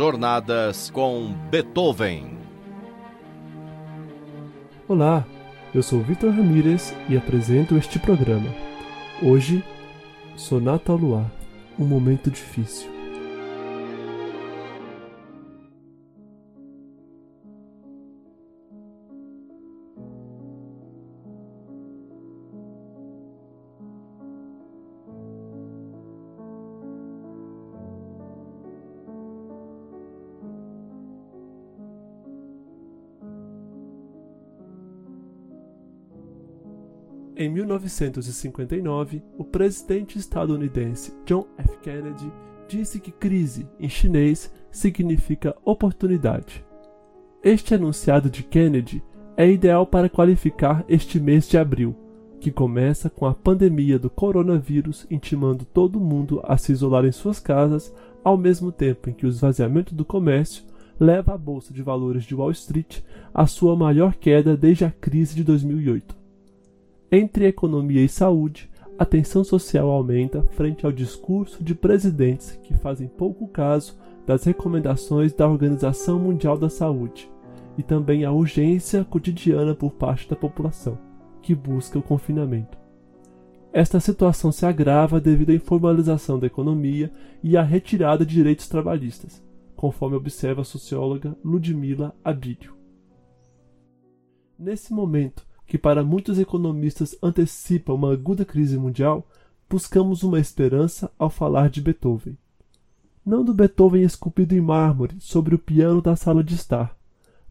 Jornadas com Beethoven. Olá, eu sou Vitor Ramírez e apresento este programa. Hoje, Sonata ao Luar Um Momento Difícil. Em 1959, o presidente estadunidense John F. Kennedy disse que crise, em chinês, significa oportunidade. Este enunciado de Kennedy é ideal para qualificar este mês de abril, que começa com a pandemia do coronavírus intimando todo mundo a se isolar em suas casas, ao mesmo tempo em que o esvaziamento do comércio leva a bolsa de valores de Wall Street à sua maior queda desde a crise de 2008. Entre economia e saúde, a tensão social aumenta frente ao discurso de presidentes que fazem pouco caso das recomendações da Organização Mundial da Saúde e também a urgência cotidiana por parte da população, que busca o confinamento. Esta situação se agrava devido à informalização da economia e à retirada de direitos trabalhistas, conforme observa a socióloga Ludmila Abílio. Nesse momento, que para muitos economistas antecipa uma aguda crise mundial, buscamos uma esperança ao falar de Beethoven. Não do Beethoven esculpido em mármore sobre o piano da sala de estar,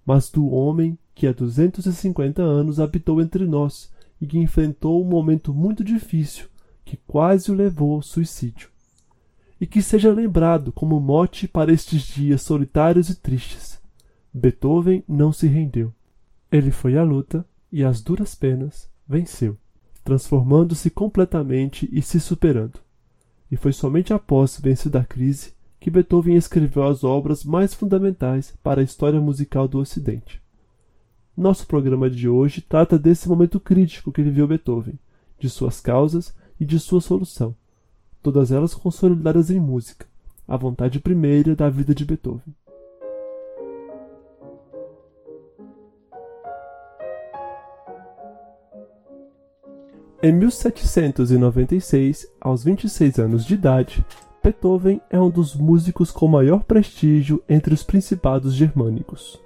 mas do homem que há 250 anos habitou entre nós e que enfrentou um momento muito difícil que quase o levou ao suicídio. E que seja lembrado como mote para estes dias solitários e tristes. Beethoven não se rendeu. Ele foi à luta e às duras penas venceu, transformando-se completamente e se superando. E foi somente após vencida a crise que Beethoven escreveu as obras mais fundamentais para a história musical do Ocidente. Nosso programa de hoje trata desse momento crítico que viveu Beethoven, de suas causas e de sua solução, todas elas consolidadas em música, a vontade primeira da vida de Beethoven. Em 1796, aos 26 anos de idade, Beethoven é um dos músicos com maior prestígio entre os principados germânicos.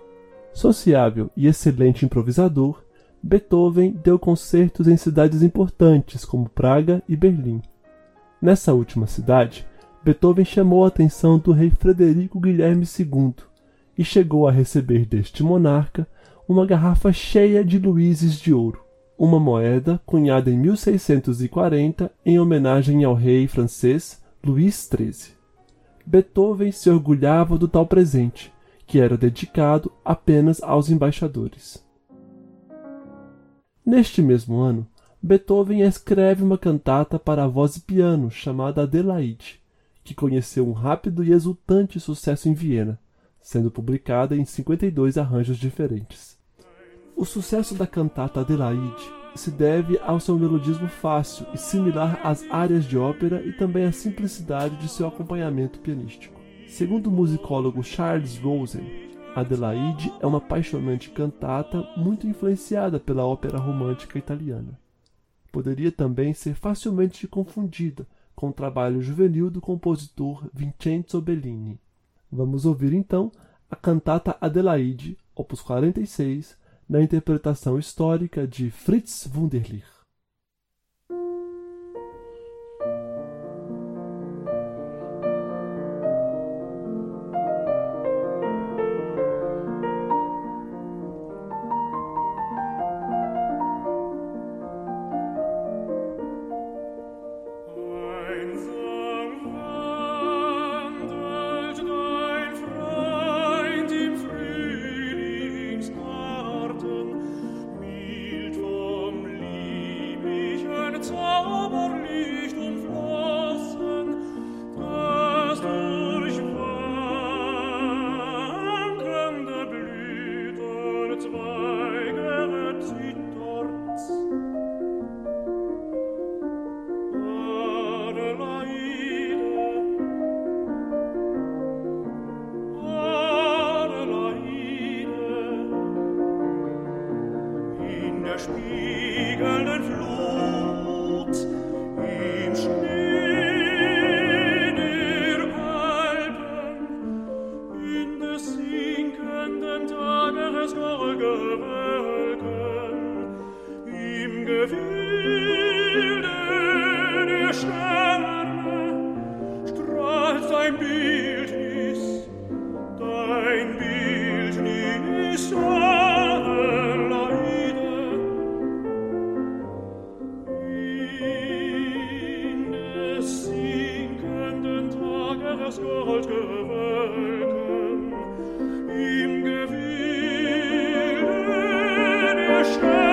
Sociável e excelente improvisador, Beethoven deu concertos em cidades importantes como Praga e Berlim. Nessa última cidade, Beethoven chamou a atenção do rei Frederico Guilherme II e chegou a receber deste monarca uma garrafa cheia de luíses de ouro uma moeda cunhada em 1640 em homenagem ao rei francês Luís XIII. Beethoven se orgulhava do tal presente, que era dedicado apenas aos embaixadores. Neste mesmo ano, Beethoven escreve uma cantata para voz e piano chamada Adelaide, que conheceu um rápido e exultante sucesso em Viena, sendo publicada em 52 arranjos diferentes. O sucesso da cantata Adelaide se deve ao seu melodismo fácil e similar às áreas de ópera e também à simplicidade de seu acompanhamento pianístico. Segundo o musicólogo Charles Rosen, Adelaide é uma apaixonante cantata muito influenciada pela ópera romântica italiana. Poderia também ser facilmente confundida com o trabalho juvenil do compositor Vincenzo Bellini. Vamos ouvir então a cantata Adelaide, opus 46, na interpretação histórica de Fritz Wunderlich. das Gold gewölken, im Gewillen erscheint.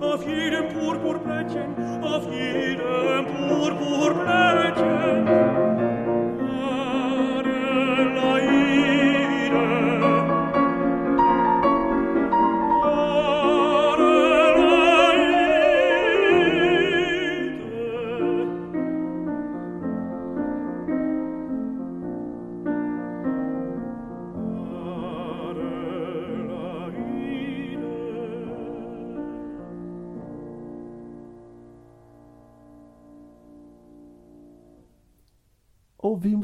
purpur jedem Purpurblättchen, auf purpur Purpurblättchen.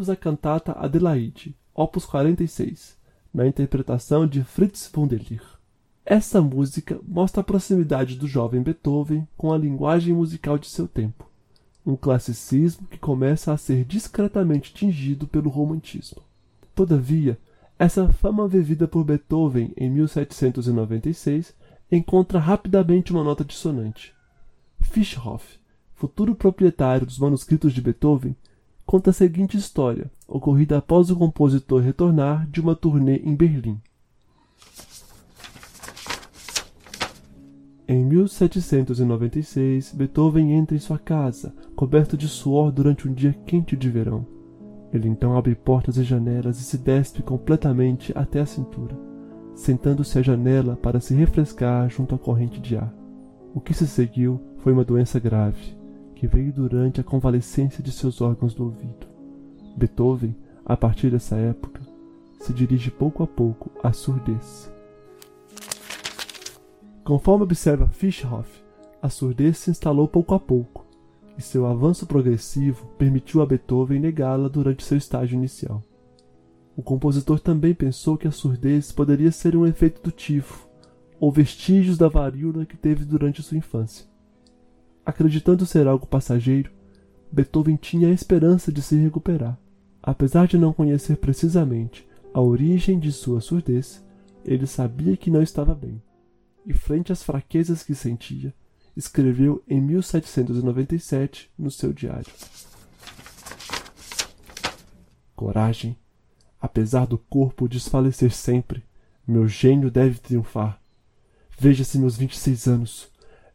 Ouvimos a cantata Adelaide, opus 46, na interpretação de Fritz Wunderlich. Essa música mostra a proximidade do jovem Beethoven com a linguagem musical de seu tempo, um classicismo que começa a ser discretamente tingido pelo romantismo. Todavia, essa fama vivida por Beethoven em 1796 encontra rapidamente uma nota dissonante. Fischhoff futuro proprietário dos manuscritos de Beethoven, conta a seguinte história, ocorrida após o compositor retornar de uma turnê em Berlim. Em 1796, Beethoven entra em sua casa, coberto de suor durante um dia quente de verão. Ele então abre portas e janelas e se despe completamente até a cintura, sentando-se à janela para se refrescar junto à corrente de ar. O que se seguiu foi uma doença grave, que veio durante a convalescência de seus órgãos do ouvido. Beethoven, a partir dessa época, se dirige pouco a pouco à surdez. Conforme observa Fischhoff, a surdez se instalou pouco a pouco, e seu avanço progressivo permitiu a Beethoven negá-la durante seu estágio inicial. O compositor também pensou que a surdez poderia ser um efeito do tifo, ou vestígios da varíola que teve durante sua infância. Acreditando ser algo passageiro, Beethoven tinha a esperança de se recuperar. Apesar de não conhecer precisamente a origem de sua surdez, ele sabia que não estava bem e, frente às fraquezas que sentia, escreveu em 1797 no seu diário: Coragem. Apesar do corpo desfalecer sempre, meu gênio deve triunfar. Veja-se meus 26 anos.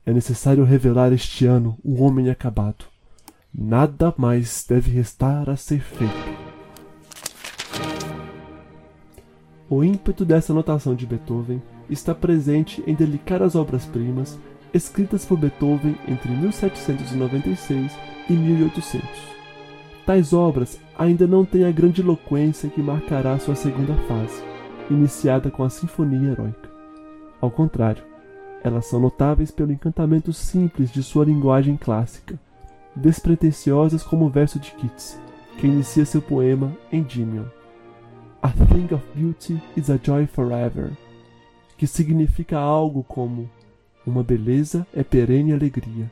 É necessário revelar este ano o homem acabado. Nada mais deve restar a ser feito. O ímpeto dessa notação de Beethoven está presente em delicadas obras-primas escritas por Beethoven entre 1796 e 1800. Tais obras ainda não têm a grande eloquência que marcará sua segunda fase, iniciada com a Sinfonia Heróica. Ao contrário, elas são notáveis pelo encantamento simples de sua linguagem clássica, despretensiosas como o verso de Keats, que inicia seu poema Endymion. A thing of beauty is a joy forever que significa algo como uma beleza é perene alegria.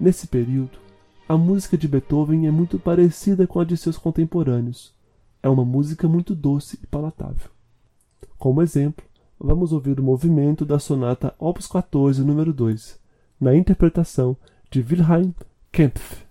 Nesse período, a música de Beethoven é muito parecida com a de seus contemporâneos. É uma música muito doce e palatável. Como exemplo, vamos ouvir o movimento da sonata Opus 14, número 2, na interpretação de Wilhelm Kempf.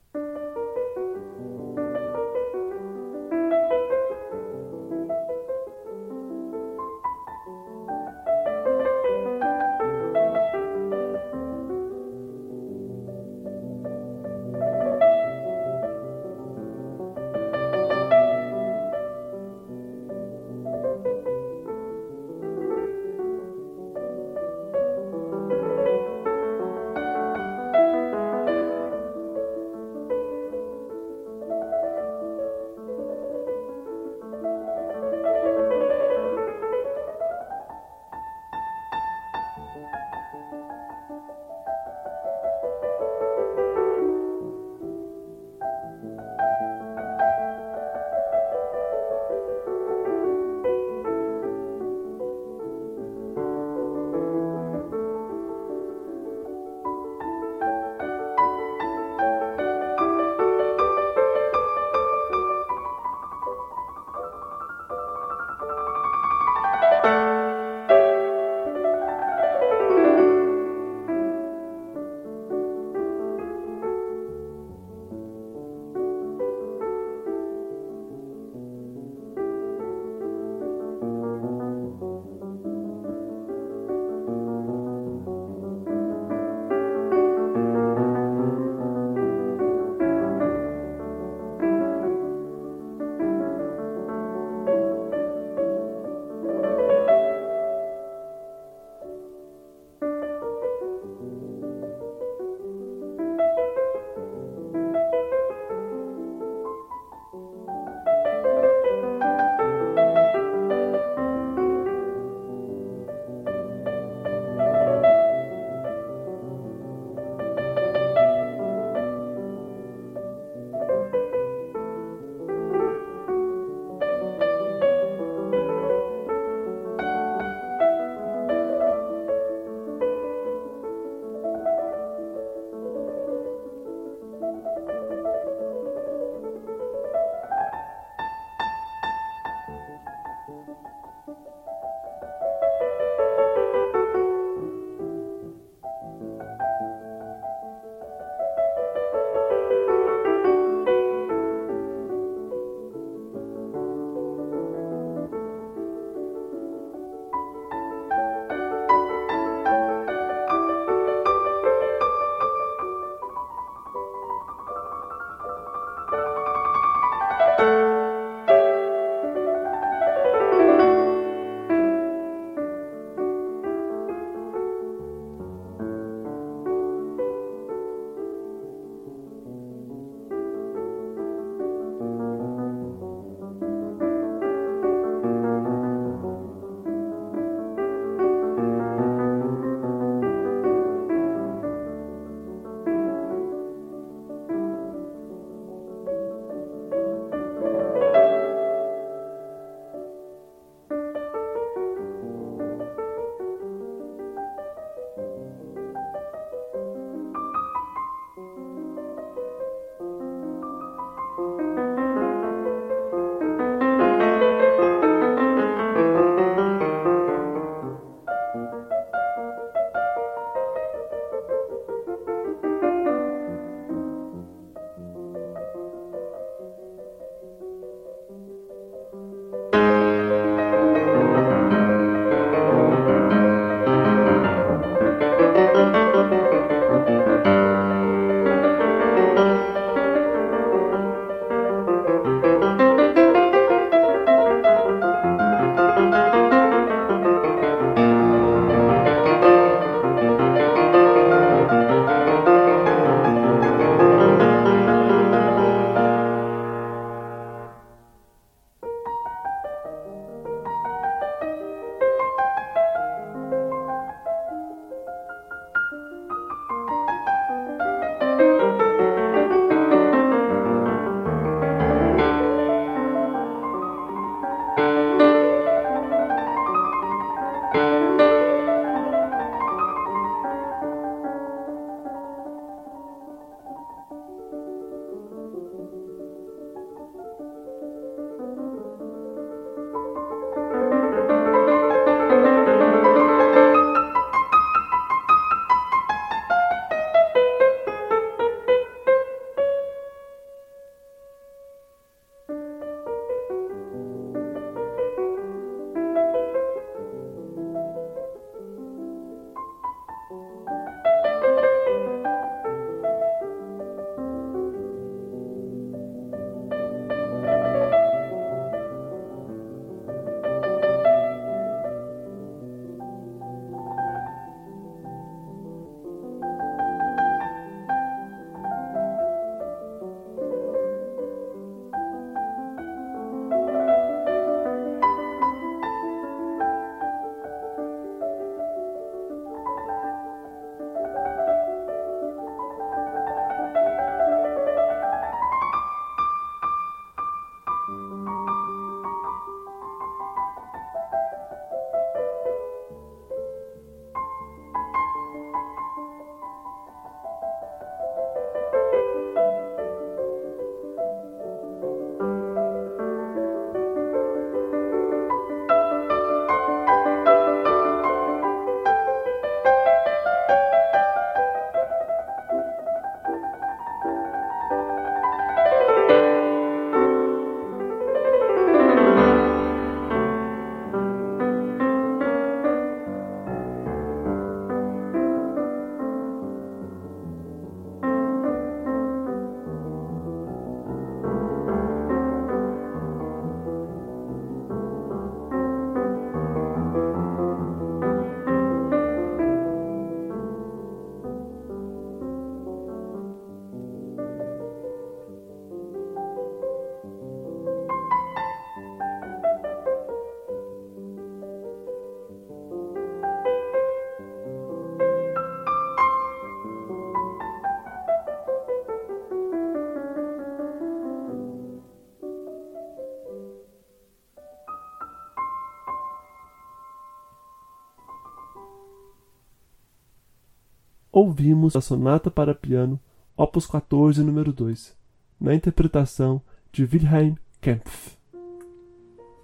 Ouvimos a Sonata para Piano, Opus 14, número 2, na interpretação de Wilhelm Kempf.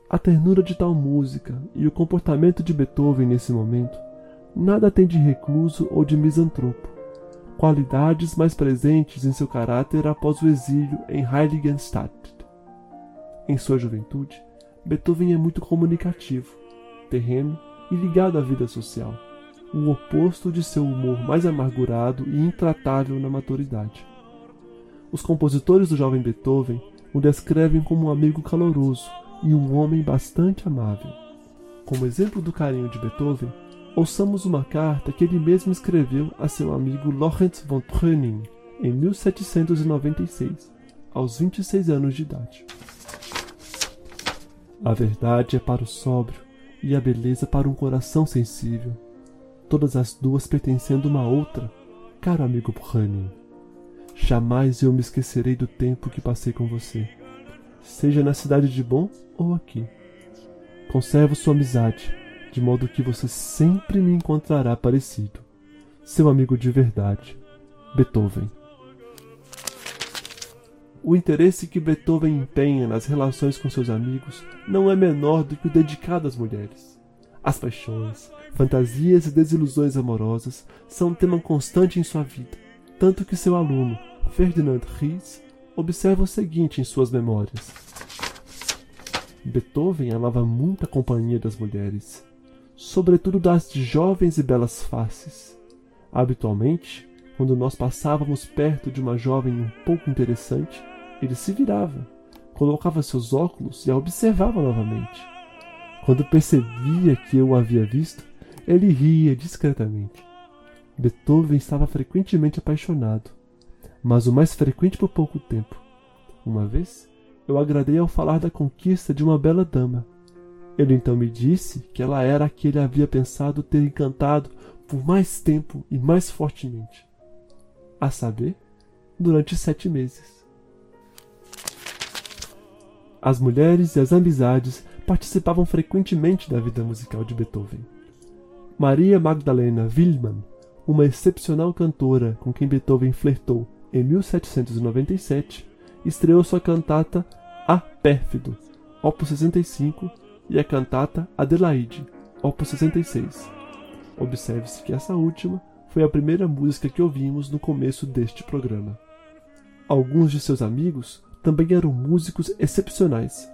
A ternura de tal música e o comportamento de Beethoven nesse momento nada tem de recluso ou de misantropo, qualidades mais presentes em seu caráter após o exílio em Heiligenstadt. Em sua juventude, Beethoven é muito comunicativo, terreno e ligado à vida social, o oposto de seu humor mais amargurado e intratável na maturidade. Os compositores do jovem Beethoven o descrevem como um amigo caloroso e um homem bastante amável. Como exemplo do carinho de Beethoven, ouçamos uma carta que ele mesmo escreveu a seu amigo Lorenz von Tröning em 1796, aos 26 anos de idade. A verdade é para o sóbrio e a beleza para um coração sensível, todas as duas pertencendo uma à outra, caro amigo Brunning. Jamais eu me esquecerei do tempo que passei com você, seja na cidade de Bonn ou aqui. Conservo sua amizade, de modo que você sempre me encontrará parecido. Seu amigo de verdade, Beethoven. O interesse que Beethoven empenha nas relações com seus amigos não é menor do que o dedicado às mulheres. As paixões, fantasias e desilusões amorosas são um tema constante em sua vida, tanto que seu aluno, Ferdinand Ries, observa o seguinte em suas memórias. Beethoven amava muito a companhia das mulheres, sobretudo das de jovens e belas faces. Habitualmente, quando nós passávamos perto de uma jovem um pouco interessante, ele se virava, colocava seus óculos e a observava novamente. Quando percebia que eu o havia visto, ele ria discretamente. Beethoven estava frequentemente apaixonado, mas o mais frequente por pouco tempo. Uma vez, eu agradei ao falar da conquista de uma bela dama. Ele então me disse que ela era a que ele havia pensado ter encantado por mais tempo e mais fortemente. A saber, durante sete meses. As mulheres e as amizades participavam frequentemente da vida musical de Beethoven. Maria Magdalena Willmann, uma excepcional cantora com quem Beethoven flertou em 1797, estreou sua cantata A Pérfido, opus 65, e a cantata Adelaide, opus 66. Observe-se que essa última foi a primeira música que ouvimos no começo deste programa. Alguns de seus amigos também eram músicos excepcionais,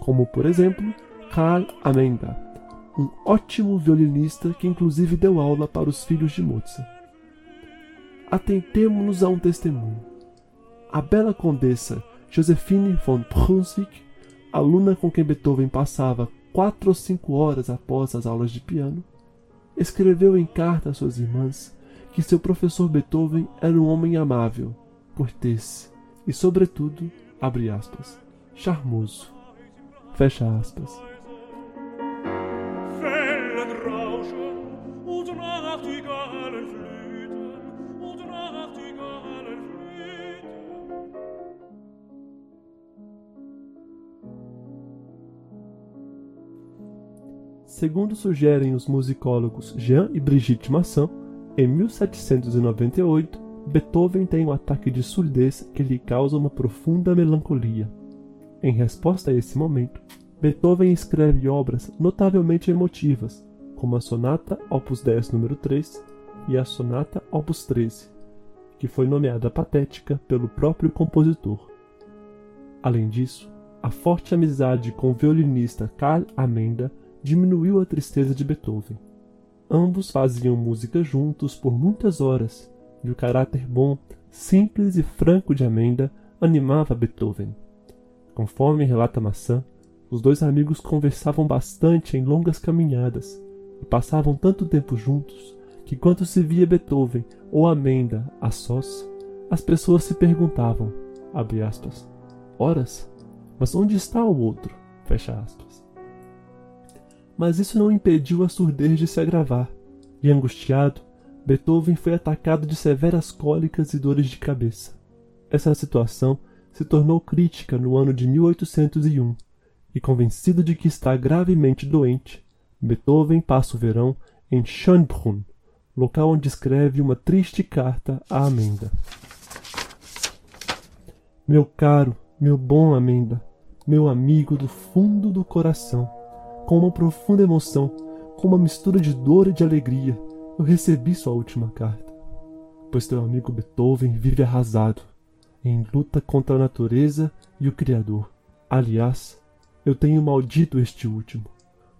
como por exemplo Karl Amenda, um ótimo violinista que inclusive deu aula para os filhos de Mozart. Atentemo-nos a um testemunho. A bela condessa Josephine von Brunswick, aluna com quem Beethoven passava quatro ou cinco horas após as aulas de piano, escreveu em carta às suas irmãs que seu professor Beethoven era um homem amável, cortês e, sobretudo, abre aspas, charmoso, fecha aspas. Segundo sugerem os musicólogos Jean e Brigitte Masson, em 1798, Beethoven tem um ataque de surdez que lhe causa uma profunda melancolia. Em resposta a esse momento, Beethoven escreve obras notavelmente emotivas, como a Sonata Opus 10 número 3 e a Sonata Opus 13, que foi nomeada patética pelo próprio compositor. Além disso, a forte amizade com o violinista Karl Amenda diminuiu a tristeza de Beethoven. Ambos faziam música juntos por muitas horas e o caráter bom, simples e franco de Amenda animava Beethoven. Conforme relata Maçã, os dois amigos conversavam bastante em longas caminhadas e passavam tanto tempo juntos que, quando se via Beethoven ou Amenda a sós, as pessoas se perguntavam, abre aspas, horas, mas onde está o outro? Fecha aspas. Mas isso não impediu a surdez de se agravar, e angustiado, Beethoven foi atacado de severas cólicas e dores de cabeça. Essa situação se tornou crítica no ano de 1801, e convencido de que está gravemente doente, Beethoven passa o verão em Schönbrunn, local onde escreve uma triste carta à Amenda. Meu caro, meu bom Amenda, meu amigo do fundo do coração, com uma profunda emoção, com uma mistura de dor e de alegria, eu recebi sua última carta. Pois teu amigo Beethoven vive arrasado, em luta contra a natureza e o Criador. Aliás, eu tenho maldito este último,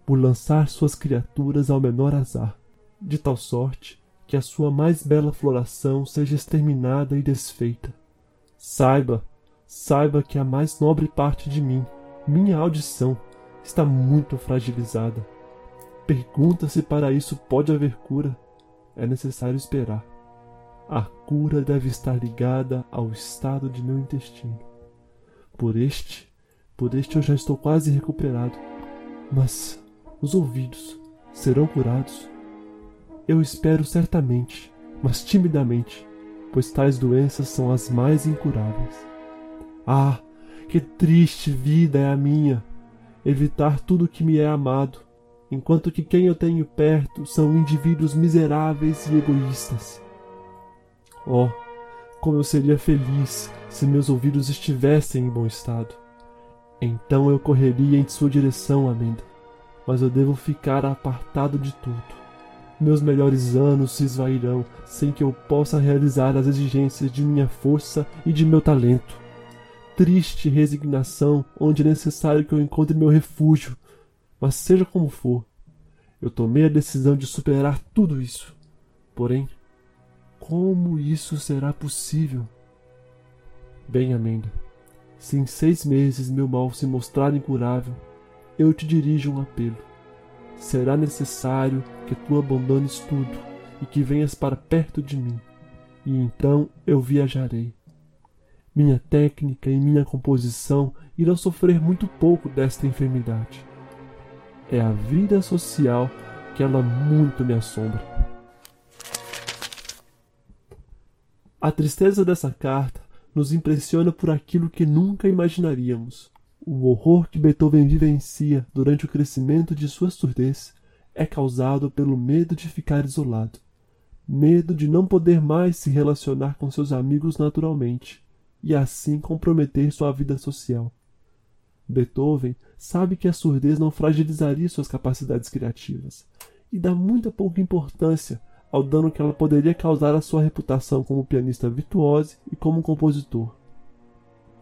por lançar suas criaturas ao menor azar, de tal sorte que a sua mais bela floração seja exterminada e desfeita. Saiba, saiba que a mais nobre parte de mim, minha audição, está muito fragilizada. Pergunta se para isso pode haver cura. É necessário esperar. A cura deve estar ligada ao estado de meu intestino. Por este por este eu já estou quase recuperado. Mas os ouvidos serão curados? Eu espero certamente, mas timidamente, pois tais doenças são as mais incuráveis. Ah, que triste vida é a minha! Evitar tudo que me é amado, enquanto que quem eu tenho perto são indivíduos miseráveis e egoístas. Oh, como eu seria feliz se meus ouvidos estivessem em bom estado! Então eu correria em sua direção, Amanda. Mas eu devo ficar apartado de tudo. Meus melhores anos se esvairão sem que eu possa realizar as exigências de minha força e de meu talento. Triste resignação, onde é necessário que eu encontre meu refúgio. Mas seja como for, eu tomei a decisão de superar tudo isso. Porém, como isso será possível? Bem, Amanda. Se em seis meses meu mal se mostrar incurável, eu te dirijo um apelo. Será necessário que tu abandones tudo e que venhas para perto de mim, e então eu viajarei. Minha técnica e minha composição irão sofrer muito pouco desta enfermidade. É a vida social que ela muito me assombra. A tristeza dessa carta nos impressiona por aquilo que nunca imaginaríamos. O horror que Beethoven vivencia durante o crescimento de sua surdez é causado pelo medo de ficar isolado, medo de não poder mais se relacionar com seus amigos naturalmente e assim comprometer sua vida social. Beethoven sabe que a surdez não fragilizaria suas capacidades criativas e dá muita pouca importância ao dano que ela poderia causar à sua reputação como pianista virtuoso e como compositor.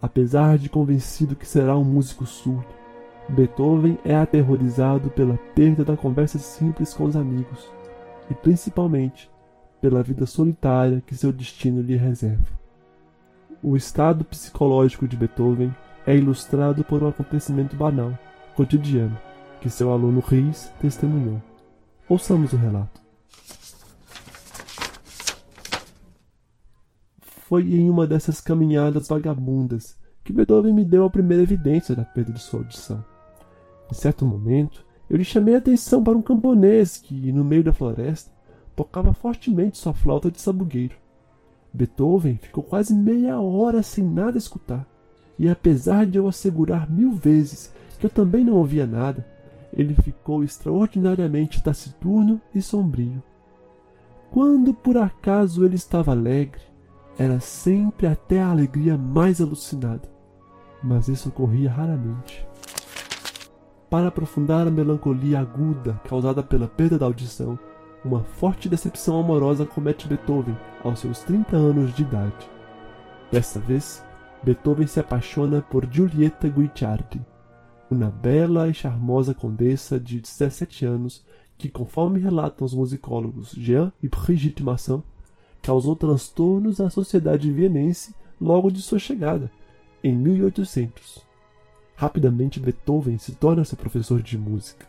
Apesar de convencido que será um músico surdo, Beethoven é aterrorizado pela perda da conversa simples com os amigos e principalmente pela vida solitária que seu destino lhe reserva. O estado psicológico de Beethoven é ilustrado por um acontecimento banal, cotidiano, que seu aluno Ries testemunhou. Ouçamos o relato. foi em uma dessas caminhadas vagabundas que Beethoven me deu a primeira evidência da perda de sua audição. Em certo momento, eu lhe chamei a atenção para um camponês que, no meio da floresta, tocava fortemente sua flauta de sabugueiro. Beethoven ficou quase meia hora sem nada escutar, e apesar de eu assegurar mil vezes que eu também não ouvia nada, ele ficou extraordinariamente taciturno e sombrio. Quando por acaso ele estava alegre, era sempre até a alegria mais alucinada, mas isso ocorria raramente. Para aprofundar a melancolia aguda causada pela perda da audição, uma forte decepção amorosa comete Beethoven aos seus 30 anos de idade. Dessa vez, Beethoven se apaixona por Giulietta Guicciardi, uma bela e charmosa condessa de 17 anos que, conforme relatam os musicólogos Jean e Brigitte Masson, causou transtornos à sociedade vienense logo de sua chegada, em 1800. Rapidamente Beethoven se torna seu professor de música,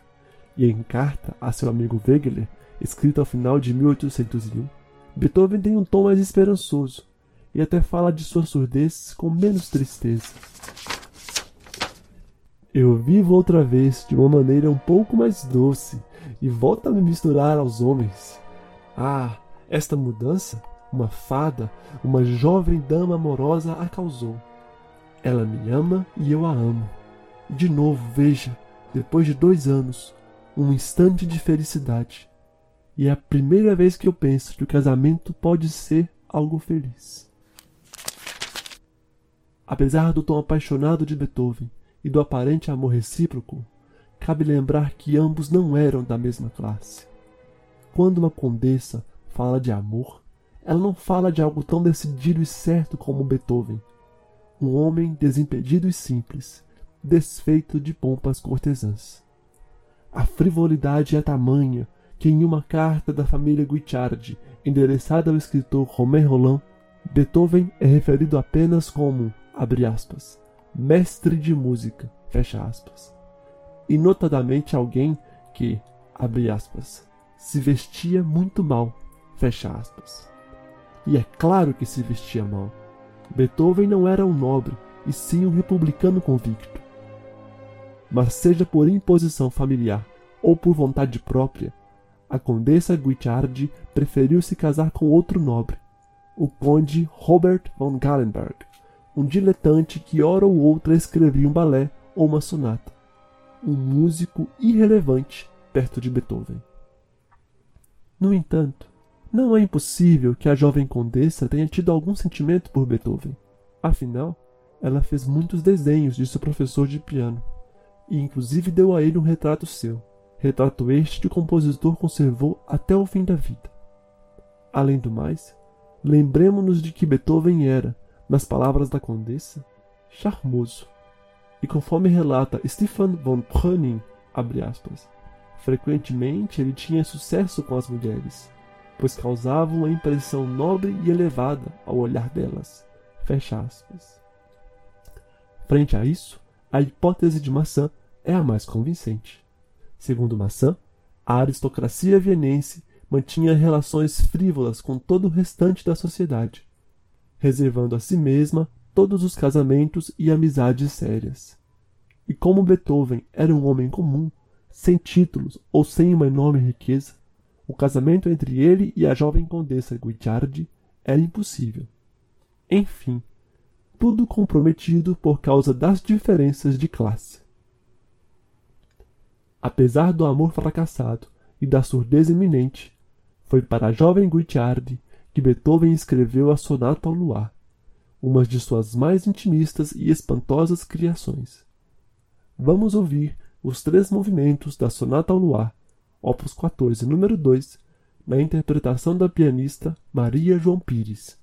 e em carta a seu amigo Wegeler, escrita ao final de 1801, Beethoven tem um tom mais esperançoso e até fala de sua surdez com menos tristeza. Eu vivo outra vez de uma maneira um pouco mais doce e volto a me misturar aos homens. Ah, esta mudança, uma fada, uma jovem dama amorosa a causou. Ela me ama e eu a amo. De novo, veja, depois de dois anos, um instante de felicidade. E é a primeira vez que eu penso que o casamento pode ser algo feliz. Apesar do tom apaixonado de Beethoven e do aparente amor recíproco, cabe lembrar que ambos não eram da mesma classe. Quando uma condessa fala de amor, ela não fala de algo tão decidido e certo como Beethoven. Um homem desimpedido e simples, desfeito de pompas cortesãs. A frivolidade é tamanha que em uma carta da família Guicciardi, endereçada ao escritor Romain Roland, Beethoven é referido apenas como, abre aspas, mestre de música, fecha aspas, e notadamente alguém que, abre aspas, se vestia muito mal, fecha aspas. E é claro que se vestia mal. Beethoven não era um nobre, e sim um republicano convicto. Mas seja por imposição familiar ou por vontade própria, a condessa Guicciardi preferiu se casar com outro nobre, o conde Robert von Gallenberg, um diletante que hora ou outra escrevia um balé ou uma sonata, um músico irrelevante perto de Beethoven. No entanto, não é impossível que a jovem condessa tenha tido algum sentimento por Beethoven. Afinal, ela fez muitos desenhos de seu professor de piano, e inclusive deu a ele um retrato seu, retrato este que o compositor conservou até o fim da vida. Além do mais, lembremos-nos de que Beethoven era, nas palavras da condessa, charmoso. E conforme relata Stefan von Breuning, aspas, frequentemente ele tinha sucesso com as mulheres, pois causava uma impressão nobre e elevada ao olhar delas. Fecha aspas. Frente a isso, a hipótese de maçã é a mais convincente. Segundo Maçã, a aristocracia vienense mantinha relações frívolas com todo o restante da sociedade, reservando a si mesma todos os casamentos e amizades sérias. E como Beethoven era um homem comum, sem títulos ou sem uma enorme riqueza, o casamento entre ele e a jovem condessa Guicciardi era impossível. Enfim, tudo comprometido por causa das diferenças de classe. Apesar do amor fracassado e da surdez iminente, foi para a jovem Guicciardi que Beethoven escreveu a Sonata ao Luar, uma de suas mais intimistas e espantosas criações. Vamos ouvir os três movimentos da Sonata ao Luar, opus 14, número 2, na interpretação da pianista Maria João Pires.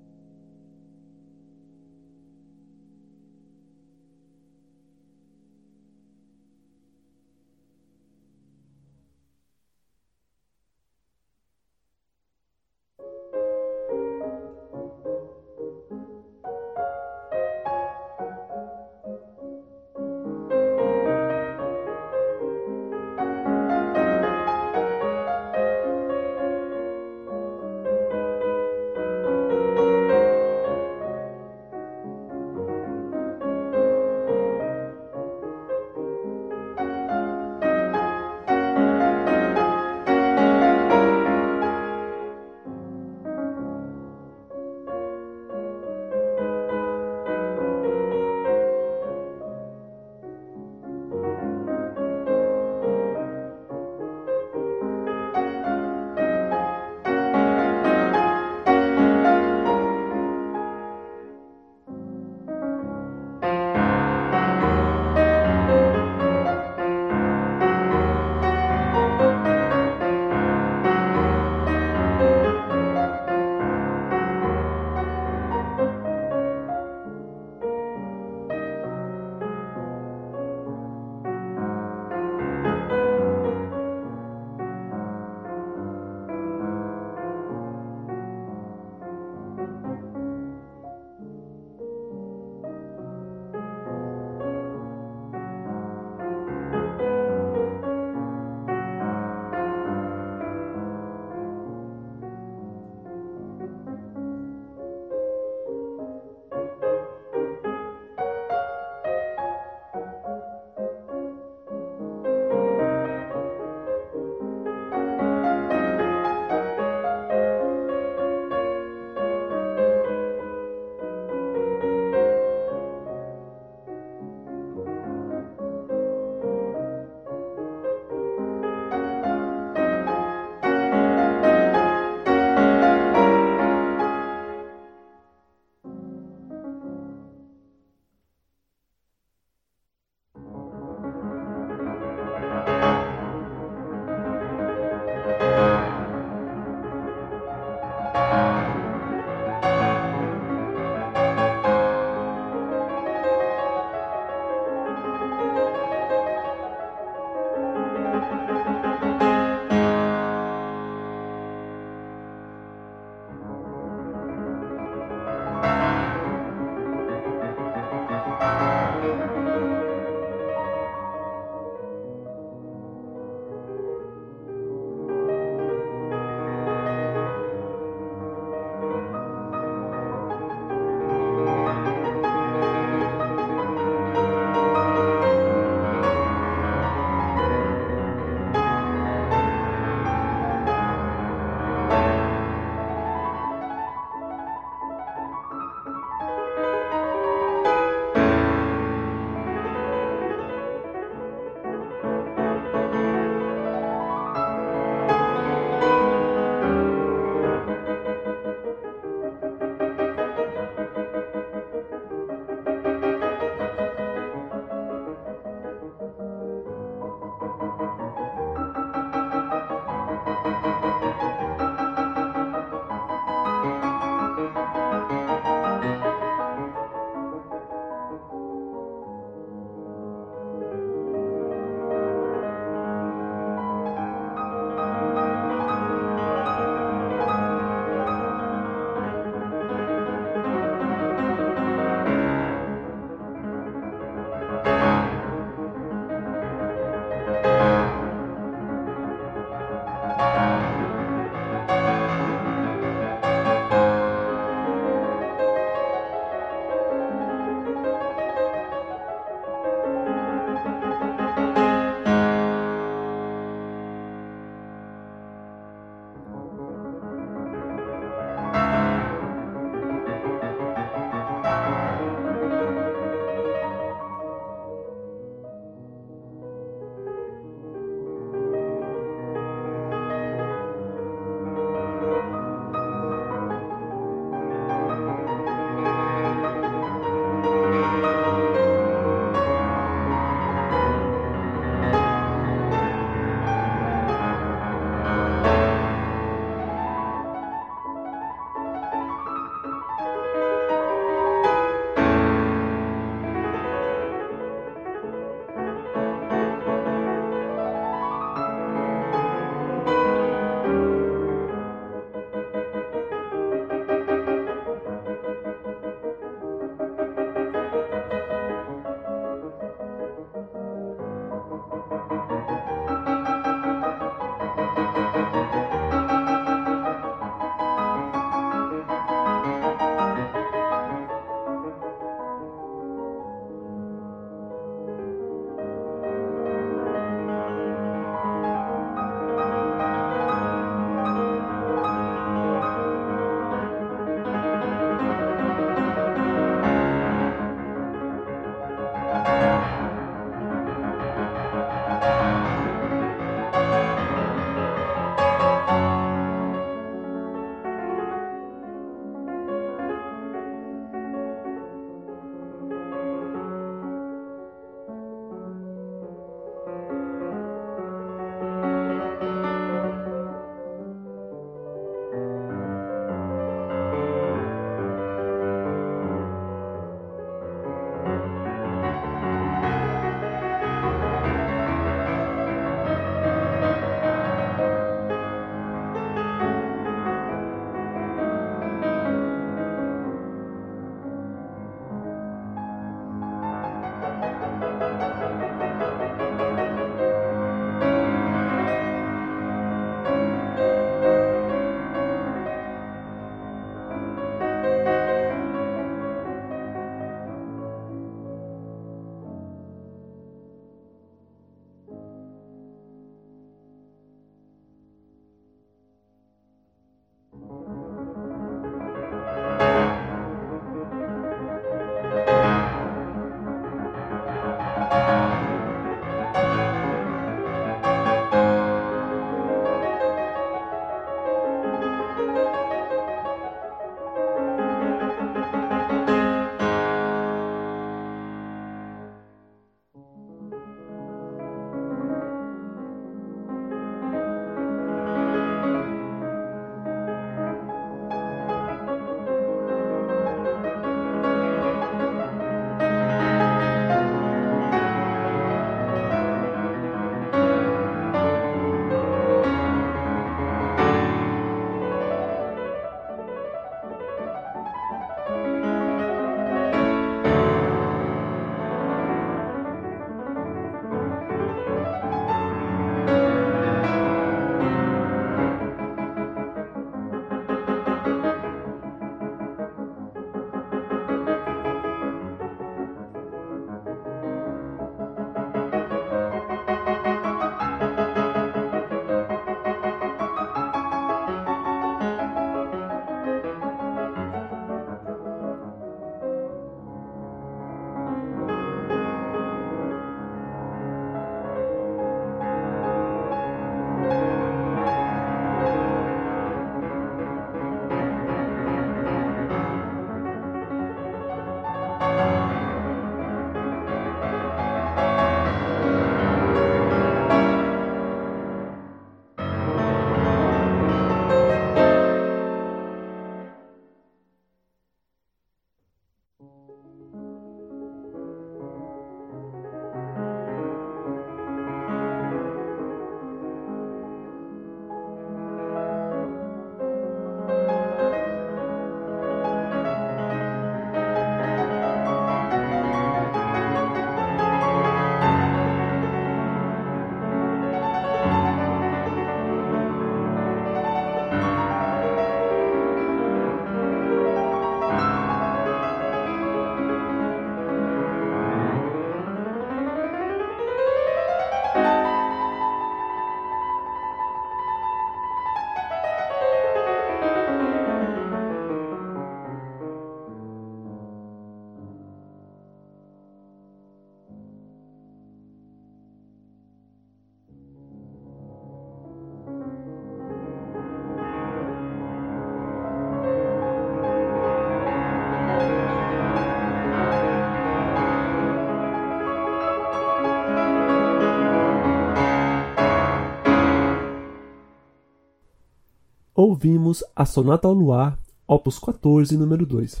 Ouvimos a Sonata ao Luar, opus 14, número 2,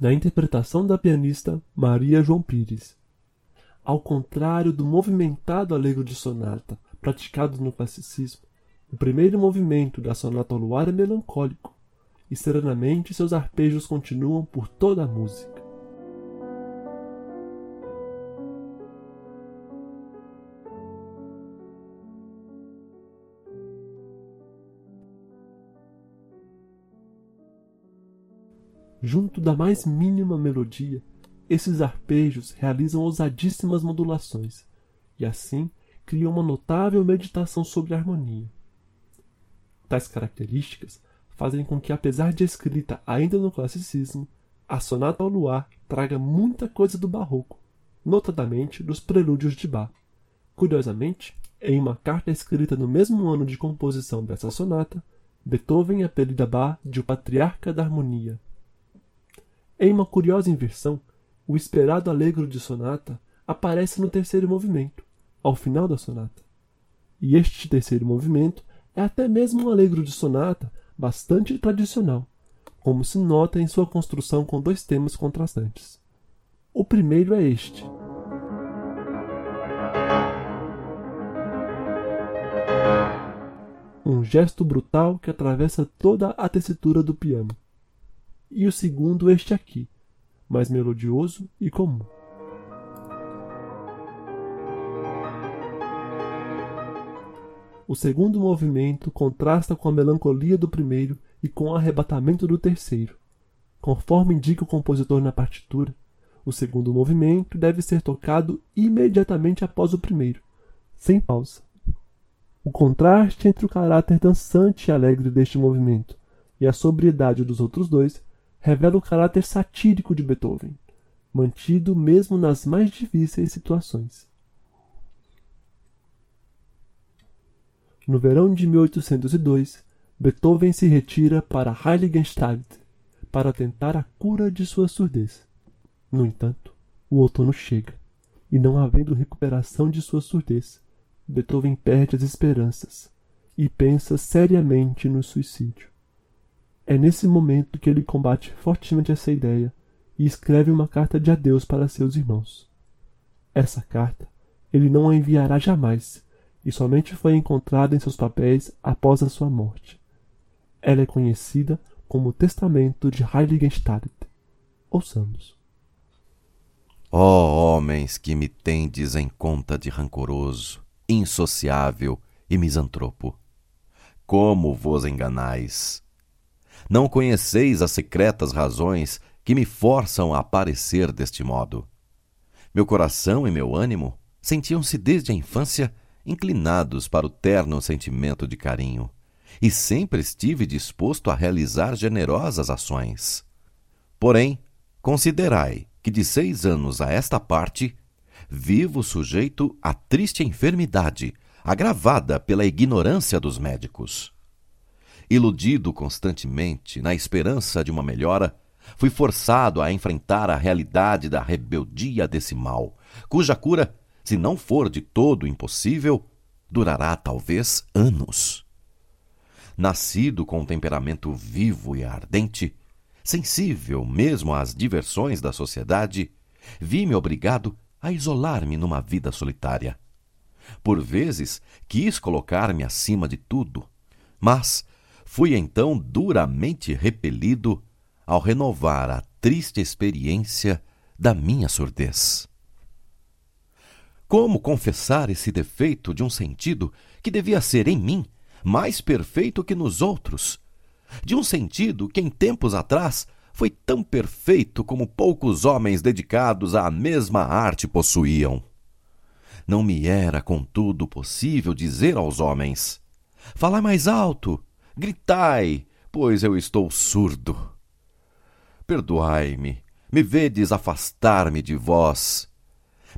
na interpretação da pianista Maria João Pires. Ao contrário do movimentado alegro de sonata praticado no classicismo, o primeiro movimento da Sonata ao Luar é melancólico, e serenamente seus arpejos continuam por toda a música. Junto da mais mínima melodia, esses arpejos realizam ousadíssimas modulações e assim criam uma notável meditação sobre a harmonia. Tais características fazem com que, apesar de escrita ainda no classicismo, a Sonata ao Luar traga muita coisa do barroco, notadamente dos prelúdios de Bach. Curiosamente, em uma carta escrita no mesmo ano de composição dessa sonata, Beethoven apelida Bach de o patriarca da harmonia. Em uma curiosa inversão, o esperado alegro de sonata aparece no terceiro movimento, ao final da sonata. E este terceiro movimento é até mesmo um alegro de sonata bastante tradicional, como se nota em sua construção com dois temas contrastantes. O primeiro é este. Um gesto brutal que atravessa toda a tessitura do piano e o segundo este aqui, mais melodioso e comum. O segundo movimento contrasta com a melancolia do primeiro e com o arrebatamento do terceiro. Conforme indica o compositor na partitura, o segundo movimento deve ser tocado imediatamente após o primeiro, sem pausa. O contraste entre o caráter dançante e alegre deste movimento e a sobriedade dos outros dois revela o caráter satírico de Beethoven, mantido mesmo nas mais difíceis situações. No verão de 1802, Beethoven se retira para Heiligenstadt para tentar a cura de sua surdez. No entanto, o outono chega, e não havendo recuperação de sua surdez, Beethoven perde as esperanças e pensa seriamente no suicídio. É nesse momento que ele combate fortemente essa ideia e escreve uma carta de adeus para seus irmãos. Essa carta ele não a enviará jamais e somente foi encontrada em seus papéis após a sua morte. Ela é conhecida como o Testamento de Heiligenstadt. Ouçamos. Ó oh, homens que me tendes em conta de rancoroso, insociável e misantropo, como vos enganais! Não conheceis as secretas razões que me forçam a aparecer deste modo. Meu coração e meu ânimo sentiam-se desde a infância inclinados para o terno sentimento de carinho, e sempre estive disposto a realizar generosas ações. Porém, considerai que de seis anos a esta parte, vivo sujeito a triste enfermidade, agravada pela ignorância dos médicos. Iludido constantemente na esperança de uma melhora, fui forçado a enfrentar a realidade da rebeldia desse mal, cuja cura, se não for de todo impossível, durará talvez anos. Nascido com um temperamento vivo e ardente, sensível mesmo às diversões da sociedade, vi-me obrigado a isolar-me numa vida solitária. Por vezes quis colocar-me acima de tudo, mas Fui então duramente repelido ao renovar a triste experiência da minha surdez. Como confessar esse defeito de um sentido que devia ser em mim mais perfeito que nos outros? De um sentido que em tempos atrás foi tão perfeito como poucos homens dedicados à mesma arte possuíam. Não me era, contudo, possível dizer aos homens: Falai mais alto, Gritai, pois eu estou surdo. Perdoai-me, me vedes afastar-me de vós.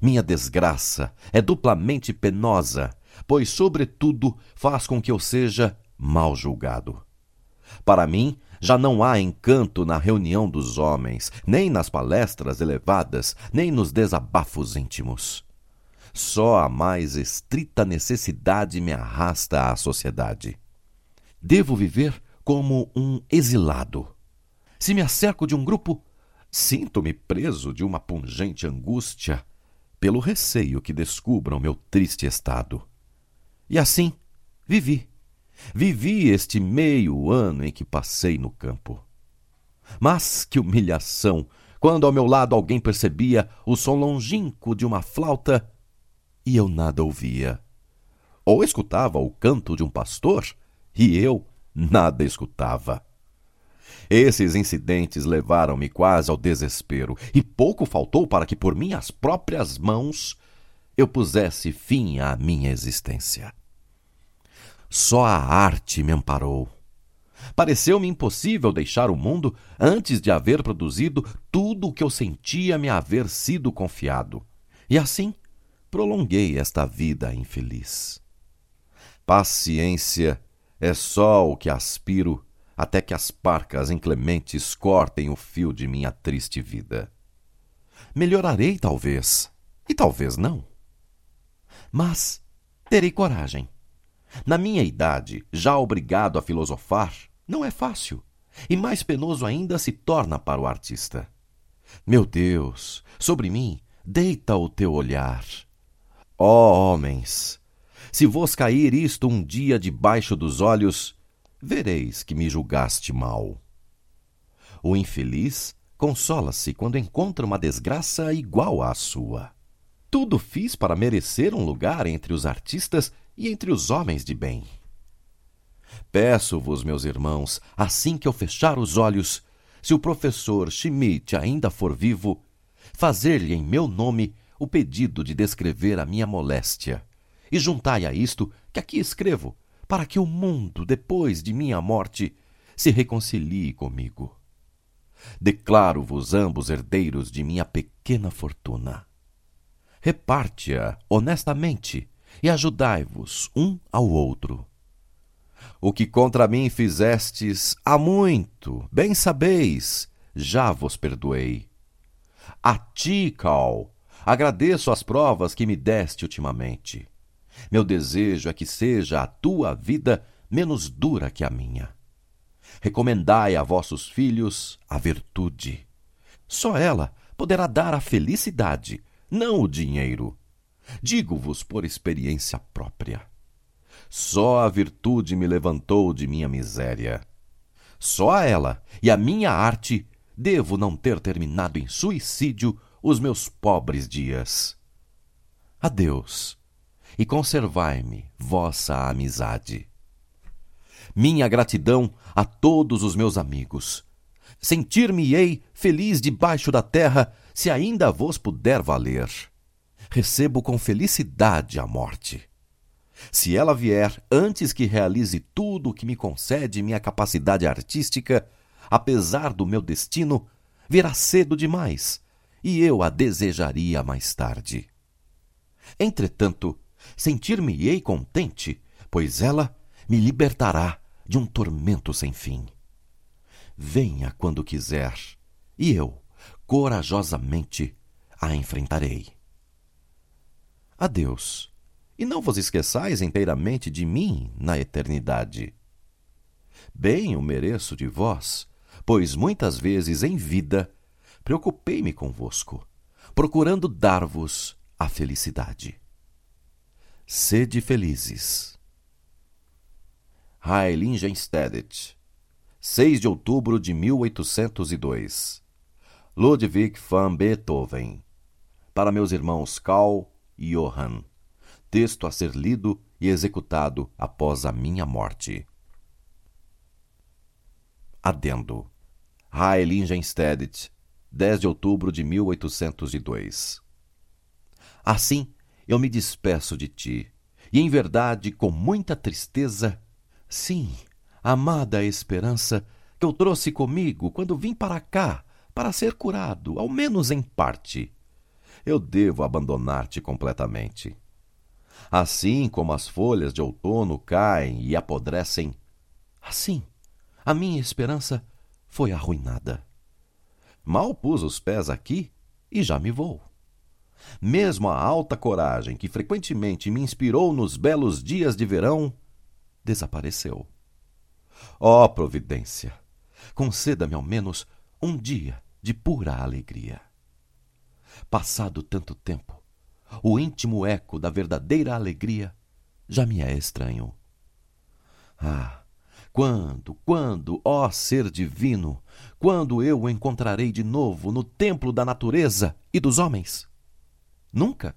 Minha desgraça é duplamente penosa, pois, sobretudo, faz com que eu seja mal julgado. Para mim, já não há encanto na reunião dos homens, nem nas palestras elevadas, nem nos desabafos íntimos. Só a mais estrita necessidade me arrasta à sociedade. Devo viver como um exilado. Se me acerco de um grupo, sinto-me preso de uma pungente angústia pelo receio que descubram meu triste estado. E assim vivi. Vivi este meio ano em que passei no campo. Mas que humilhação quando ao meu lado alguém percebia o som longínquo de uma flauta e eu nada ouvia. Ou escutava o canto de um pastor e eu nada escutava. Esses incidentes levaram-me quase ao desespero, e pouco faltou para que, por minhas próprias mãos, eu pusesse fim à minha existência. Só a arte me amparou. Pareceu-me impossível deixar o mundo antes de haver produzido tudo o que eu sentia me haver sido confiado. E assim prolonguei esta vida infeliz. Paciência é só o que aspiro até que as parcas inclementes cortem o fio de minha triste vida. Melhorarei, talvez, e talvez não. Mas terei coragem. Na minha idade, já obrigado a filosofar, não é fácil, e mais penoso ainda se torna para o artista. Meu Deus, sobre mim deita o teu olhar. Ó oh, homens, se vos cair isto um dia debaixo dos olhos, vereis que me julgaste mal. O infeliz consola-se quando encontra uma desgraça igual à sua. Tudo fiz para merecer um lugar entre os artistas e entre os homens de bem. Peço-vos, meus irmãos, assim que eu fechar os olhos, se o professor Schmidt ainda for vivo, fazer-lhe em meu nome o pedido de descrever a minha moléstia. E juntai a isto que aqui escrevo para que o mundo, depois de minha morte, se reconcilie comigo. Declaro-vos ambos herdeiros de minha pequena fortuna. Reparte-a honestamente e ajudai-vos um ao outro. O que contra mim fizestes há muito, bem sabeis, já vos perdoei. A ti, Cal, agradeço as provas que me deste ultimamente. Meu desejo é que seja a tua vida menos dura que a minha. Recomendai a vossos filhos a virtude. Só ela poderá dar a felicidade, não o dinheiro. Digo-vos por experiência própria. Só a virtude me levantou de minha miséria. Só a ela e a minha arte devo não ter terminado em suicídio os meus pobres dias. Adeus e conservai-me vossa amizade. Minha gratidão a todos os meus amigos. Sentir-me-ei feliz debaixo da terra, se ainda vos puder valer. Recebo com felicidade a morte. Se ela vier antes que realize tudo o que me concede minha capacidade artística, apesar do meu destino, virá cedo demais, e eu a desejaria mais tarde. Entretanto, sentir-me-ei contente, pois ela me libertará de um tormento sem fim. Venha quando quiser, e eu, corajosamente, a enfrentarei. Adeus, e não vos esqueçais inteiramente de mim na eternidade. Bem o mereço de vós, pois muitas vezes em vida preocupei-me convosco, procurando dar-vos a felicidade. Sede felizes. Heiligenstadt, 6 de outubro de 1802. Ludwig van Beethoven. Para meus irmãos Karl e Johann. Texto a ser lido e executado após a minha morte. Adendo. Heiligenstadt, 10 de outubro de 1802. Assim, eu me despeço de ti, e em verdade, com muita tristeza, sim, amada esperança, que eu trouxe comigo quando vim para cá para ser curado, ao menos em parte. Eu devo abandonar-te completamente. Assim como as folhas de outono caem e apodrecem, assim a minha esperança foi arruinada. Mal pus os pés aqui e já me vou. Mesmo a alta coragem que frequentemente me inspirou nos belos dias de verão desapareceu. Ó oh, providência, conceda-me ao menos um dia de pura alegria. Passado tanto tempo, o íntimo eco da verdadeira alegria já me é estranho. Ah, quando, quando, ó ser divino, quando eu o encontrarei de novo no templo da natureza e dos homens? Nunca?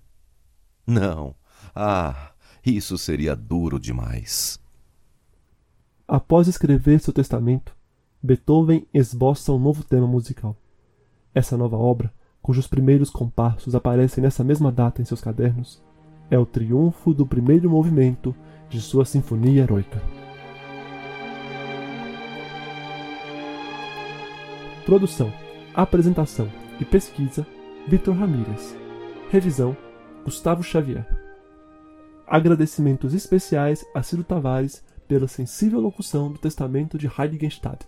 Não. Ah, isso seria duro demais. Após escrever seu testamento, Beethoven esboça um novo tema musical. Essa nova obra, cujos primeiros compassos aparecem nessa mesma data em seus cadernos, é o triunfo do primeiro movimento de sua Sinfonia Heroica. Produção, apresentação e pesquisa: Vitor Ramírez. Revisão: Gustavo Xavier. Agradecimentos especiais a Ciro Tavares pela sensível locução do testamento de Heiligenstadt.